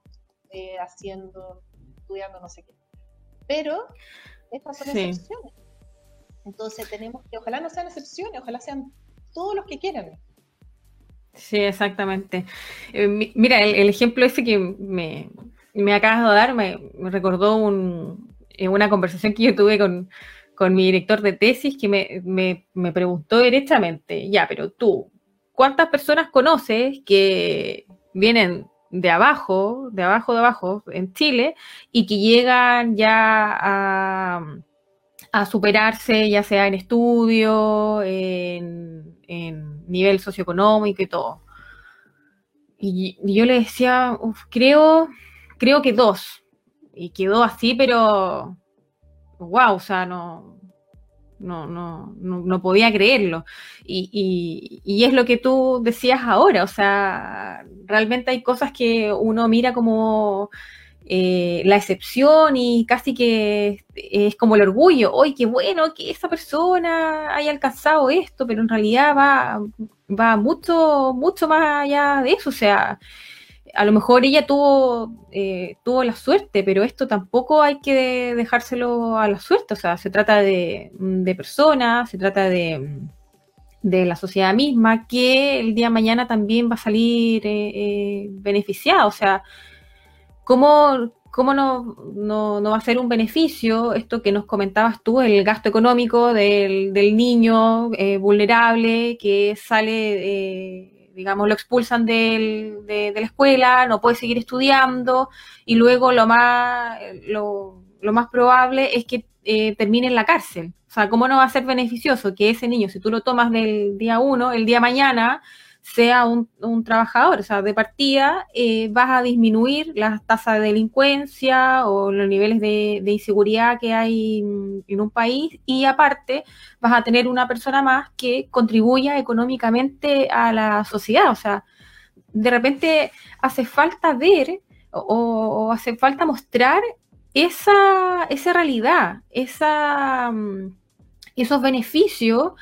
eh, haciendo, estudiando no sé qué. Pero estas son excepciones. Entonces tenemos que, ojalá no sean excepciones, ojalá sean todos los que quieran. Sí, exactamente. Eh, mira, el, ejemplo ese que me, me acabas de dar me, recordó un, eh, una conversación que yo tuve con, con mi director de tesis que me, preguntó directamente, ya, pero tú, ¿cuántas personas conoces que vienen de abajo, de abajo, de abajo, en Chile, y que llegan ya a, superarse, ya sea en estudio, en, nivel socioeconómico y todo? Y, yo le decía, creo, creo que dos. Y quedó así, pero wow, o sea, no, no, no, no, podía creerlo. Y, y, es lo que tú decías ahora, o sea, realmente hay cosas que uno mira como eh, la excepción y casi que es como el orgullo, hoy qué bueno que esa persona haya alcanzado esto, pero en realidad va, va mucho, mucho más allá de eso, o sea, a lo mejor ella tuvo, eh, tuvo la suerte, pero esto tampoco hay que dejárselo a la suerte, o sea, se trata de, de personas, se trata de de la sociedad misma que el día de mañana también va a salir eh, eh, beneficiada. O sea, ¿cómo, cómo no, no, va a ser un beneficio esto que nos comentabas tú, el gasto económico del, niño eh, vulnerable que sale, digamos, lo expulsan de, de, la escuela, no puede seguir estudiando y luego lo más, lo, lo más probable es que termine en la cárcel? O sea, ¿cómo no va a ser beneficioso que ese niño, si tú lo tomas del día uno, el día mañana sea un, trabajador? O sea, de partida eh, vas a disminuir las tasas de delincuencia o los niveles de, inseguridad que hay en un país y aparte vas a tener una persona más que contribuya económicamente a la sociedad. O sea, de repente hace falta ver o, hace falta mostrar esa, esa realidad, esa, mm, esos beneficios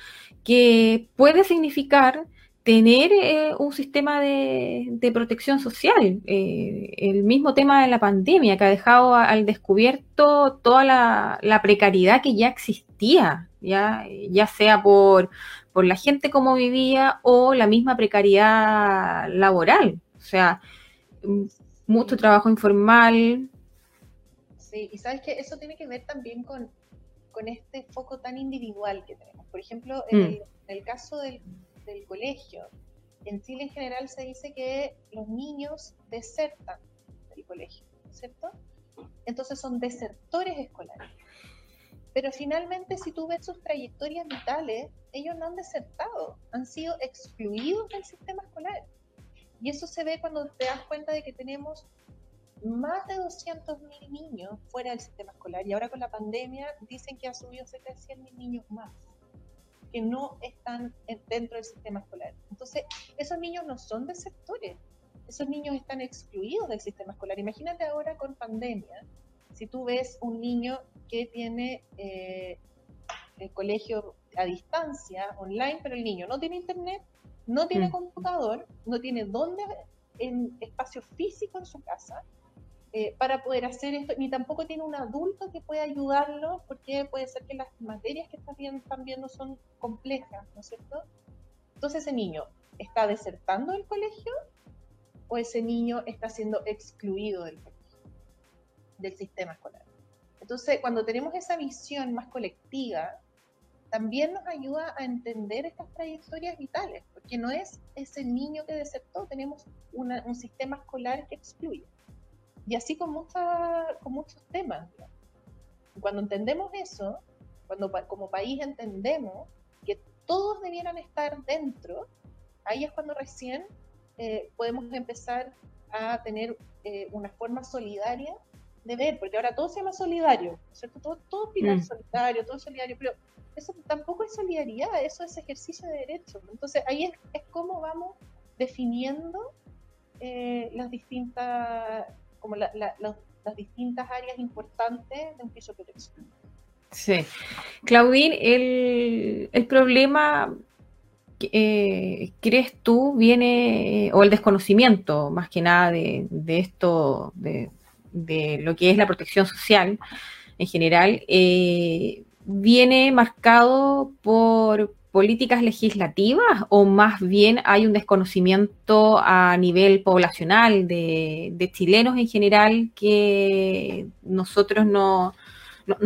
que puede significar tener eh, un sistema de, protección social. Eh, el mismo tema de la pandemia que ha dejado al descubierto toda la, precariedad que ya existía, ya, ya sea por, por la gente como vivía o la misma precariedad laboral. O sea, mucho trabajo informal. Sí, y sabes que eso tiene que ver también con con este foco tan individual que tenemos. Por ejemplo, en, mm. el, caso del, colegio, en Chile en general se dice que los niños desertan del colegio, ¿cierto? Entonces son desertores escolares. Pero finalmente, si tú ves sus trayectorias vitales, ellos no han desertado, han sido excluidos del sistema escolar. Y eso se ve cuando te das cuenta de que tenemos más de 200.000 niños fuera del sistema escolar y ahora con la pandemia dicen que ha subido cerca de 100.000 niños más que no están dentro del sistema escolar. Entonces, esos niños no son desertores, esos niños están excluidos del sistema escolar. Imagínate ahora con pandemia, si tú ves un niño que tiene eh, el colegio a distancia, online, pero el niño no tiene internet, no tiene mm. computador, no tiene dónde en espacio físico en su casa, eh, para poder hacer esto, ni tampoco tiene un adulto que pueda ayudarlo, porque puede ser que las materias que están viendo, son complejas, ¿no es cierto? Entonces ese niño está desertando del colegio o ese niño está siendo excluido del del sistema escolar. Entonces, cuando tenemos esa visión más colectiva, también nos ayuda a entender estas trayectorias vitales, porque no es ese niño que desertó, tenemos un sistema escolar que excluye. Y así con, con muchos temas. Cuando entendemos eso, cuando como país entendemos que todos debieran estar dentro, ahí es cuando recién eh, podemos empezar a tener eh, una forma solidaria de ver, porque ahora todo se llama solidario, ¿cierto? Todo, todo mm. solidario, todo solidario, pero eso tampoco es solidaridad, eso es ejercicio de derechos. Entonces ahí es, es cómo vamos definiendo eh, las distintas como las distintas áreas importantes de un piso protección. Sí. Claudine, el, el problema, eh, crees tú, viene, o el desconocimiento más que nada de, de esto, de, de, lo que es la protección social en general, eh, viene marcado por, políticas legislativas o más bien hay un desconocimiento a nivel poblacional de, chilenos en general que nosotros no,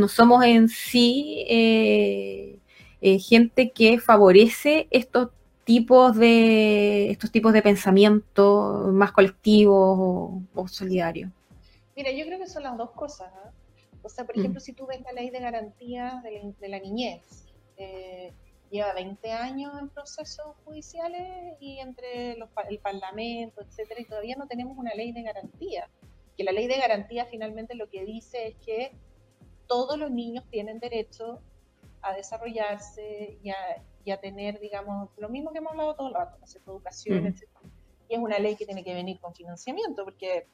somos en sí eh, eh, gente que favorece estos tipos de estos tipos de pensamiento más colectivos o, solidarios? Mira, yo creo que son las dos cosas. O sea, por mm. ejemplo, si tú ves la ley de garantía de la, niñez, eh, lleva 20 años en procesos judiciales y entre el Parlamento, etcétera, y todavía no tenemos una ley de garantía. Que la ley de garantía finalmente lo que dice es que todos los niños tienen derecho a desarrollarse y a, tener, digamos, lo mismo que hemos hablado todo el rato, ¿no? educación, mm. etcétera. Y es una ley que tiene que venir con financiamiento, porque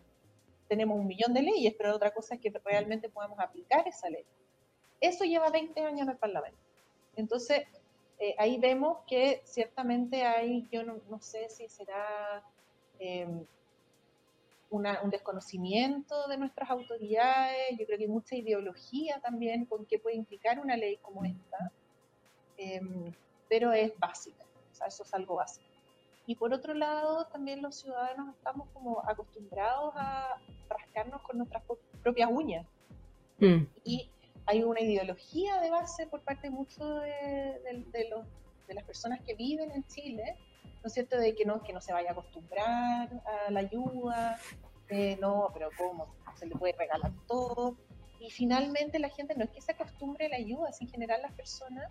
tenemos un millón de leyes, pero otra cosa es que realmente podamos aplicar esa ley. Eso lleva 20 años en el Parlamento. Entonces, eh, ahí vemos que ciertamente hay, yo no, sé si será em, un desconocimiento de nuestras autoridades, yo creo que hay mucha ideología también con qué puede implicar una ley como esta, em, pero es básica, o sea, eso es algo básico. Y por otro lado, también los ciudadanos estamos como acostumbrados a rascarnos con nuestras propias uñas. Mm. Y hay una ideología de base por parte mucho de, de, las personas que viven en Chile, ¿no es cierto?, de que no, que no se vaya a acostumbrar a la ayuda, no, pero ¿cómo? Se le puede regalar todo. Y finalmente la gente no es que se acostumbre a la ayuda, es en general las personas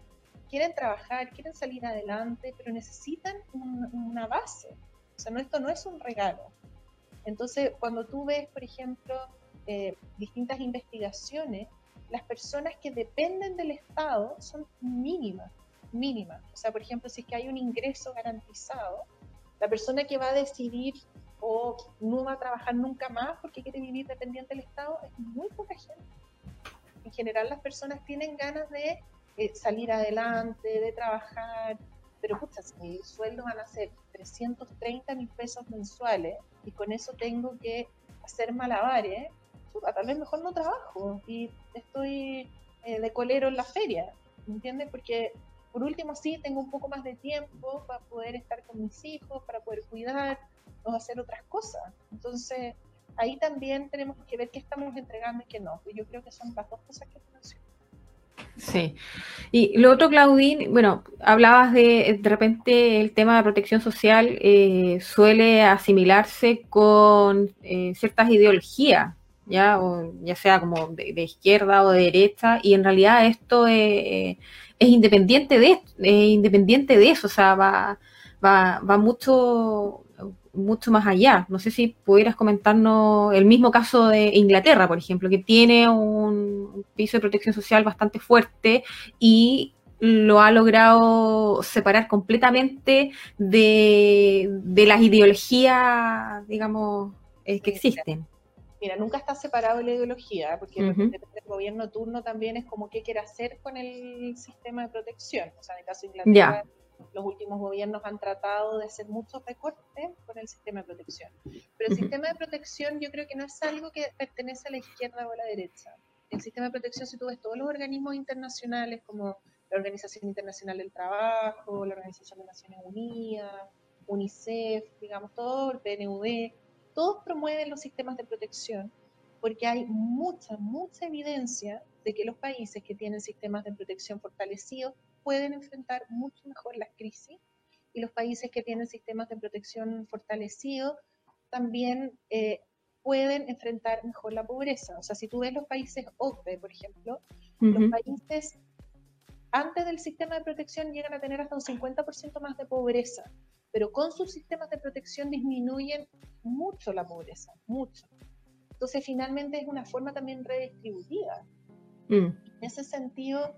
quieren trabajar, quieren salir adelante, pero necesitan una base. O sea, no, esto no es un regalo. Entonces, cuando tú ves, por ejemplo, eh, distintas investigaciones, las personas que dependen del Estado son mínimas, mínimas. O sea, por ejemplo, si es que hay un ingreso garantizado, la persona que va a decidir o no va a trabajar nunca más porque quiere vivir dependiente del Estado es muy poca gente. En general, las personas tienen ganas de eh, salir adelante, de trabajar, pero pucha, si mi sueldo van a ser 330 mil pesos mensuales y con eso tengo que hacer malabares, tal vez mejor no trabajo y estoy eh, de colero en la feria, ¿me entiendes? Porque por último sí tengo un poco más de tiempo para poder estar con mis hijos, para poder cuidar o hacer otras cosas. Entonces, ahí también tenemos que ver qué estamos entregando y qué no. Yo creo que son las dos cosas que menciono. Sí. Y lo otro, Claudine, bueno, hablabas de de repente el tema de protección social eh, suele asimilarse con eh, ciertas ideologías, ya, o ya sea como de, izquierda o de derecha, y en realidad esto es independiente de independiente de eso, o sea, va, va, va mucho mucho más allá. No sé si pudieras comentarnos el mismo caso de Inglaterra, por ejemplo, que tiene un piso de protección social bastante fuerte y lo ha logrado separar completamente de, las ideologías, digamos, eh, que existen. Mira, nunca está separado de la ideología, porque el gobierno turno también es como qué quiere hacer con el sistema de protección. O sea, en el caso de Inglaterra, los últimos gobiernos han tratado de hacer muchos recortes con el sistema de protección. Pero el sistema de protección yo creo que no es algo que pertenece a la izquierda o a la derecha. El sistema de protección, si tú ves todos los organismos internacionales como la Organización Internacional del Trabajo, la Organización de Naciones Unidas, UNICEF, digamos, todo el PNUD, todos promueven los sistemas de protección porque hay mucha, mucha evidencia de que los países que tienen sistemas de protección fortalecidos pueden enfrentar mucho mejor las crisis y los países que tienen sistemas de protección fortalecidos también eh, pueden enfrentar mejor la pobreza. O sea, si tú ves los países OCDE, por ejemplo, los países antes del sistema de protección llegan a tener hasta un 50% más de pobreza, pero con sus sistemas de protección disminuyen mucho la pobreza, mucho. Entonces, finalmente es una forma también redistributiva. Mm. En ese sentido,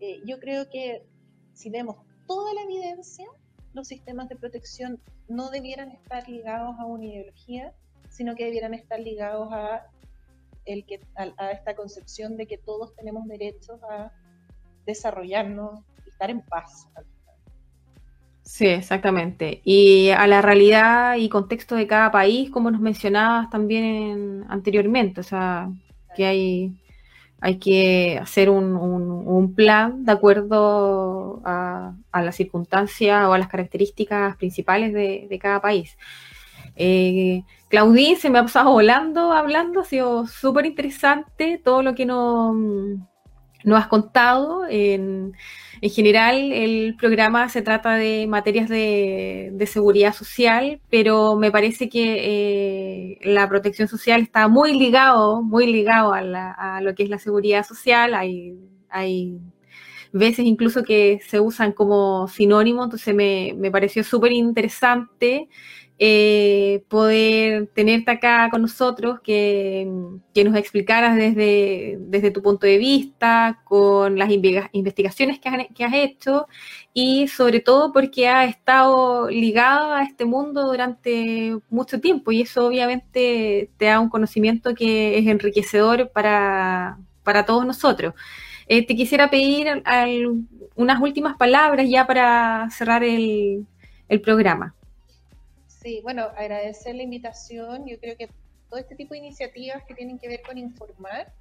eh, yo creo que si vemos toda la evidencia, los sistemas de protección no debieran estar ligados a una ideología, sino que debieran estar ligados a, el que, a, esta concepción de que todos tenemos derechos a desarrollarnos y estar en paz. Sí, exactamente. Y a la realidad y contexto de cada país, como nos mencionabas también anteriormente, o sea, que hay hay que hacer un, plan de acuerdo a, las circunstancias o a las características principales de, cada país. Eh, Claudine, se me ha pasado volando, hablando, ha sido súper interesante todo lo que nos, nos has contado. En, en general, el programa se trata de materias de, seguridad social, pero me parece que eh, la protección social está muy ligado, muy ligado a, lo que es la seguridad social. Hay, hay veces incluso que se usan como sinónimo, entonces me, me pareció súper interesante eh, poder tenerte acá con nosotros, que, nos explicaras desde, desde, tu punto de vista, con las investigaciones que has, que has, hecho y sobre todo porque has estado ligado a este mundo durante mucho tiempo y eso obviamente te da un conocimiento que es enriquecedor para, para todos nosotros. Eh, te quisiera pedir unas últimas palabras ya para cerrar el, el programa. Sí, bueno, agradecer la invitación. Yo creo que todo este tipo de iniciativas que tienen que ver con informar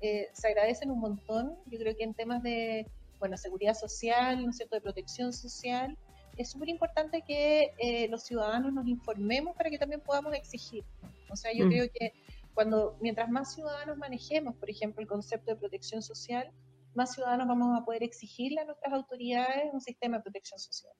eh, se agradecen un montón. Yo creo que en temas de bueno, seguridad social, ¿no es cierto?, de protección social, es súper importante que eh, los ciudadanos nos informemos para que también podamos exigir. O sea, yo mm. creo que cuando mientras más ciudadanos manejemos, por ejemplo, el concepto de protección social, más ciudadanos vamos a poder exigirle a nuestras autoridades un sistema de protección social.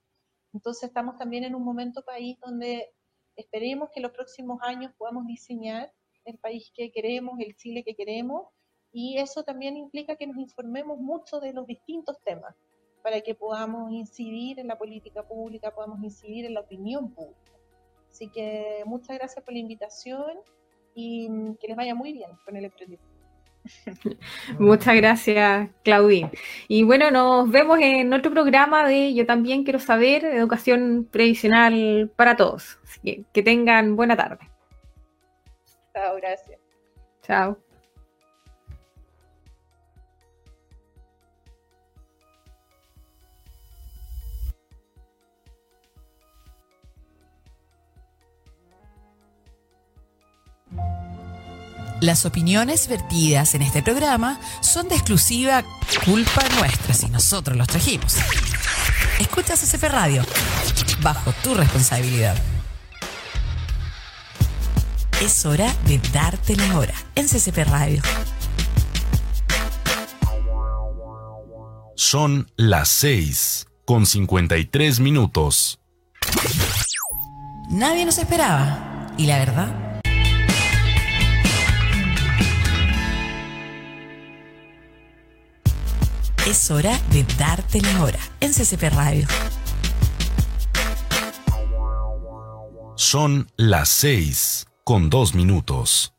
Entonces estamos también en un momento país donde esperemos que los próximos años podamos diseñar el país que queremos, el Chile que queremos, y eso también implica que nos informemos mucho de los distintos temas para que podamos incidir en la política pública, podamos incidir en la opinión pública. Así que muchas gracias por la invitación y que les vaya muy bien con el emprendimiento. (laughs) Muchas gracias, Claudine. Y bueno, nos vemos en otro programa de Yo también quiero saber, educación previsional para todos. Así que que tengan buena tarde. Chao, gracias. Chao. Las opiniones vertidas en este programa son de exclusiva culpa nuestra si nosotros los trajimos. Escuchas CCP Radio, bajo tu responsabilidad. Es hora de darte la hora en CCP Radio. Son las 6 con 53 minutos. Nadie nos esperaba. Y la verdad Es hora de darte la hora en CCP Radio. Son las 6 con 2 minutos.